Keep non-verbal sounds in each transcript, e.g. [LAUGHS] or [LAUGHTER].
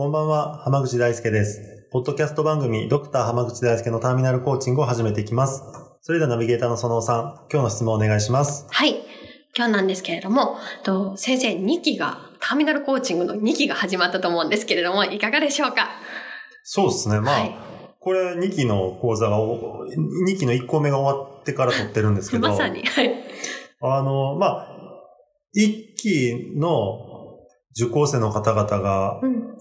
こんばんは、浜口大輔です。ポッドキャスト番組、ドクター浜口大輔のターミナルコーチングを始めていきます。それではナビゲーターのそのおさん、今日の質問をお願いします。はい今日なんですけれどもと先生2期がターミナルコーチングの2期が始まったと思うんですけれどもいかがでしょうか？そうですね。まあ、はいこれ2期の講座がお、2期の1個目が終わってから撮ってるんですけど、[LAUGHS] まさにはいあの、まあ、1期の受講生の方々がうん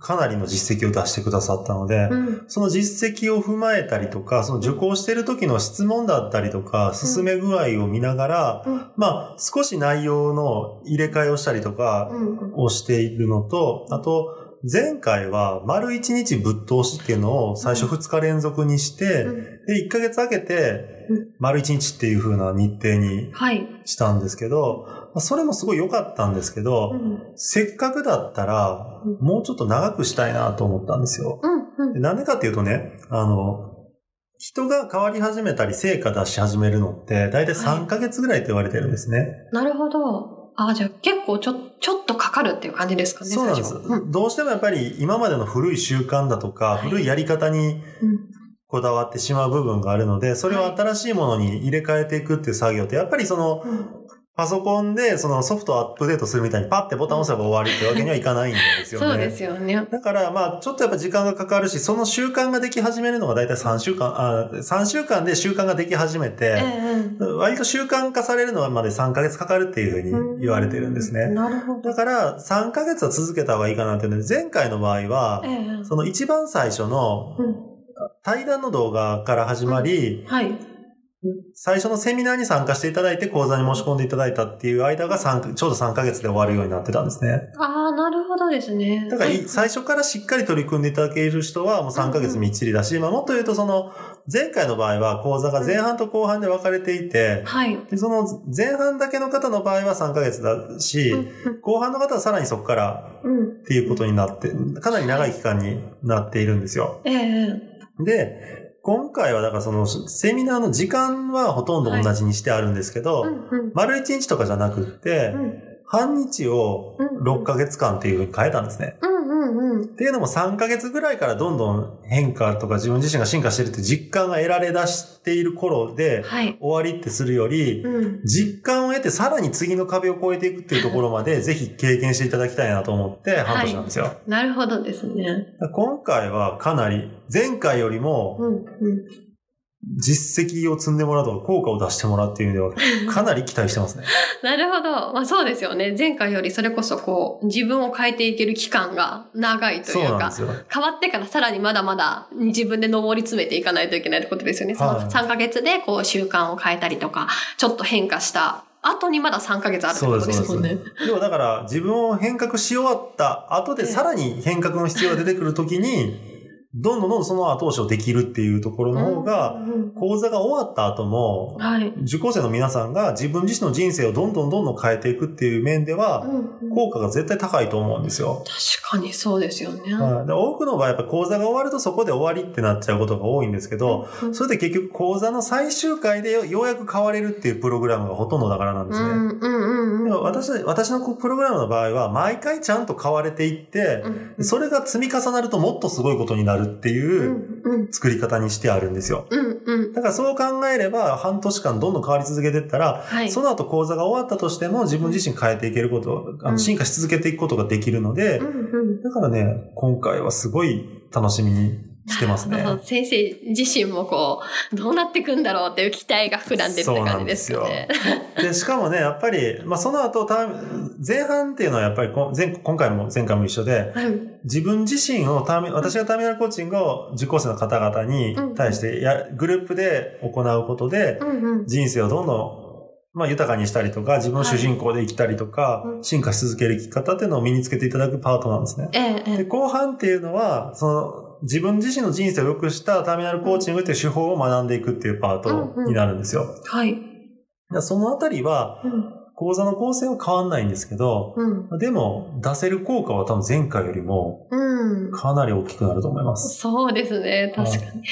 かなりの実績を出してくださったので、うん。その実績を踏まえたりとか、その受講してる時の質問だったりとか、進め具合を見ながら、うん。まあ、少し内容の入れ替えをしたりとかうんをしているのと、あと、前回は丸1日ぶっ通しっていうのを最初2日連続にして、うん。で、1ヶ月空けてうん、丸1日っていう風な日程にはい、したんですけど、まあそれもすごい良かったんですけど、うん。せっかくだったらうん、もうちょっと長くしたいなと思ったんですよ。うんでなんでかっていうとね、あの、人が変わり始めたり成果出し始めるのって、だいたい。3ヶ月ぐらいって言われてるんですね。なるほど。あじゃあ結構ちょちょっとかかるっていう感じですかねそうなんです、うん。どうしてもやっぱり今までの古い習慣だとか、はい。古いやり方にうん。こだわってしまう部分があるので、それを新しいものに入れ替えていくっていう作業って、やっぱりその、うんパソコンでそのソフトをアップデートするみたいにパッてボタンを押せば終わりってわけにはいかないんですよね。そうですよね。だから、まあ、ちょっとやっぱ時間がかかるし、その習慣ができ始めるのが大体3週間、あ3週間で習慣ができ始めえて、え割と習慣化されるのはまで3ヶ月かかるっていうふうに言われてるんですね。なるほど。だから、3ヶ月は続けた方がいいかなっていうので、前回の場合はえ、えその一番最初のうん。対談の動画から始まり、はい最初のセミナーに参加していただいて講座に申し込んでいただいたっていう間が3ちょうど3ヶ月で終わるようになってたんですね。ああなるほどですね。だから最初からしっかり取り組んでいただける人はもう3ヶ月みっちりだし、まあもっと言うとその前回の場合は講座が前半と後半で分かれていて、はい。でその前半だけの方の場合は3ヶ月だし、うん後半の方はさらにそこからうんっていうことになって、かなり長い期間になっているんですよ。ええで、今回はだからそのセミナーの時間はほとんど同じにしてあるんですけど、うんうん。丸1日とかじゃなくって、うん。半日を6ヶ月間っていうふうに変えたんですね。うんっていうのも3ヶ月ぐらいからどんどん変化とか自分自身が進化してるって実感が得られ出している頃ではい。終わりってするより、うん。実感を得てさらに次の壁を越えていくっていうところまでぜひ経験していただきたいなと思って半年なんですよ。なるほどですね。今回はかなり前回よりもうんうん実績を積んでもらうとか効果を出してもらうっていう意味では [LAUGHS] かなり期待してますね。なるほど。まあそうですよね。前回よりそれこそこう、自分を変えていける期間が長いというか。変わってからさらにまだまだ自分で上り詰めていかないといけないってことですよね。そのはい3ヶ月でこう習慣を変えたりとか、ちょっと変化した後にまだ3ヶ月あるってことですもんね。要はだから自分を変革し終わった後でさらに変革の必要が出てくるときに、どんどんどんどんその後押しをできるっていうところの方が、講座が終わった後も、はい。受講生の皆さんが自分自身の人生をどんどんどんどん変えていくっていう面では、効果が絶対高いと思うんですよ。確かにそうですよね。はい、で多くの場合、やっぱ講座が終わるとそこで終わりってなっちゃうことが多いんですけど、うんそれで結局講座の最終回でようやく変われるっていうプログラムがほとんどだからなんですね。うんうんうん私私のプログラムの場合は、毎回ちゃんと変われていって、うんそれが積み重なるともっとすごいことになるってういう作り方にしてあるんですよ。だからそう考えれば、半年間どんどん変わり続けていったら、はい。その後講座が終わったとしても自分自身変えていけること、あうんの進化し続けていくことができるので。だからね、今回はすごい楽しみにしてますね [LAUGHS] 先生自身もこう、どうなっていくんだろうっていう期待が膨らんでるって感じですよね。で、しかもね、やっぱり、まあ、その後、た前半っていうのはやっぱりこ前、今回も前回も一緒で、はい。自分自身をターミ、私がターミナルコーチングを受講生の方々に対してや、グループで行うことで、うんうん。人生をどんどまあ豊かにしたりとか、自分の主人公で生きたりとか、うん進化し続ける生き方っていうのを身につけていただくパートなんですね。えええで、え後半っていうのは、その、自分自身の人生を良くしたターミナルコーチングっていう手法を学んでいくっていうパートになるんですよ。はい。でそのあたりは、うん。講座の構成は変わんないんですけど、うん。でも、出せる効果は多分前回よりもうん。かなり大きくなると思います。そうですね。確かに。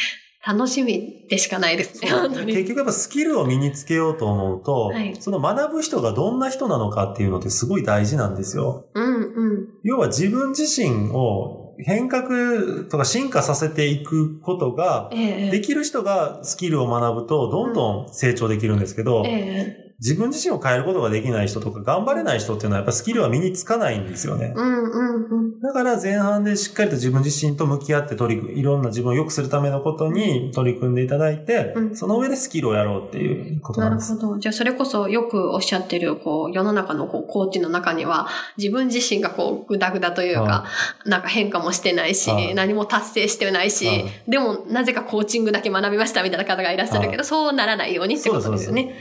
楽しみでしかないですね。結局やっぱスキルを身につけようと思うと、はいその学ぶ人がどんな人なのかっていうのってすごい大事なんですよ。うんうん。要は自分自身を変革とか進化させていくことが、ええできる人がスキルを学ぶとどんどん成長できるんですけど、ええ自分自身を変えることができない人とか頑張れない人っていうのはやっぱスキルは身につかないんですよね。うんうんうん。だから前半でしっかりと自分自身と向き合って取り組いろんな自分を良くするためのことに取り組んでいただいて、うんその上でスキルをやろうっていうことなです。なんるほど。じゃあ、それこそよくおっしゃってる、こう、世の中のこう、コーチの中には、自分自身がこう、ぐだぐだというかは、なんか変化もしてないし、はい何も達成してないし、はいでも、なぜかコーチングだけ学びましたみたいな方がいらっしゃるけど、そうならないようにってことですよね。で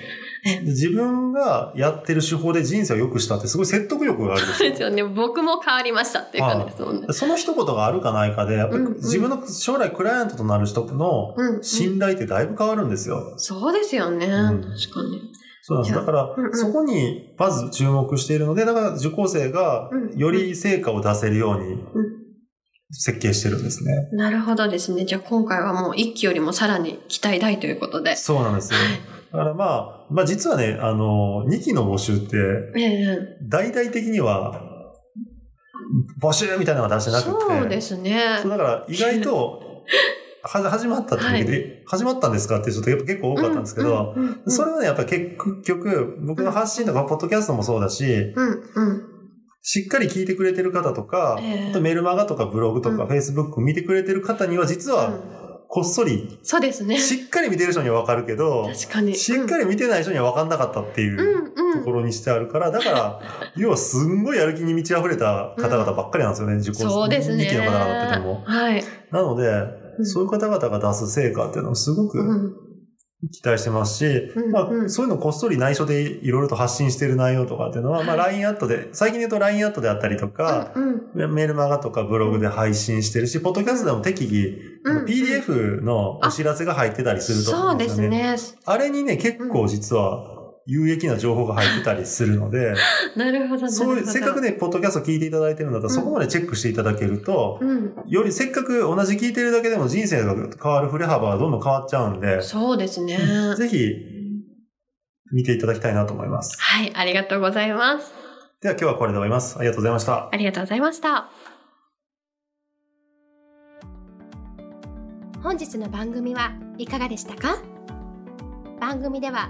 自分がやってる手法で人生を良くしたってすごい説得力があるでしょ [LAUGHS] そうですよね。僕も変わりましたっていう感じですもんね。その一言があるかないかで、やっぱりうんうん自分の将来クライアントとなる人のうん、うん信頼ってだいぶ変わるんですよ。そうですよね。ん確かに。そうなんです。だから、うんうんそこにまず注目しているので、だから受講生がうんより成果を出せるようにうん設計してるんですね。なるほどですね。じゃあ今回はもう一期よりもさらに期待大ということで。そうなんですよ。はいだからまあ、まあ実はね、あの、2期の募集って、ええ。大々的には、募集みたいなのは出してなくて、そうですね。そうだから意外と、は始まった時で、始まったんですかってちょっとやっぱ結構多かったんですけど、うんうんうんそれはね、やっぱ結局、僕の発信とか、ポッドキャストもそうだし、うんうん。しっかり聞いてくれてる方とか、ええ。あとメルマガとかブログとかうん。フェイスブック見てくれてる方には、実は、うんこっそり、そうですね。しっかり見てる人にはわかるけど、確かに。しっかり見てない人にはわかんなかったっていう。ところにしてあるから、だから、[LAUGHS] 要はすんごいやる気に満ち溢れた方々ばっかりなんですよね、受講そうですね。2期の方々ってても。はい。なので、うんそういう方々が出す成果っていうのをすごくうん期待してますし、うんまあう、ん。そういうのをこっそり内緒でいろいろと発信している内容とかっていうのは、まあ、LINE アットで、最近で言うと LINE アットであったりとか、うんメールマガとかブログで配信してるし、ポッドキャストでも適宜、うん PDF のお知らせが入ってたりすると思そううんでですよね。すね。あれにね、結構実は有益な情報が入ってたりするので、[LAUGHS] なるほど。そういう、なるほどせっかくね、ポッドキャスト聞いていただいてるんだったら、うんそこまでチェックしていただけると、うん。よりせっかく同じ聞いてるだけでも人生が変わる振れ幅がどんどん変わっちゃうんで、そうですね。ぜひ見ていただきたいなと思います。はい、ありがとうございます。では今日はこれで終わります。ありがとうございました。ありがとうございました。本日の番組はいかがでしたか？番組では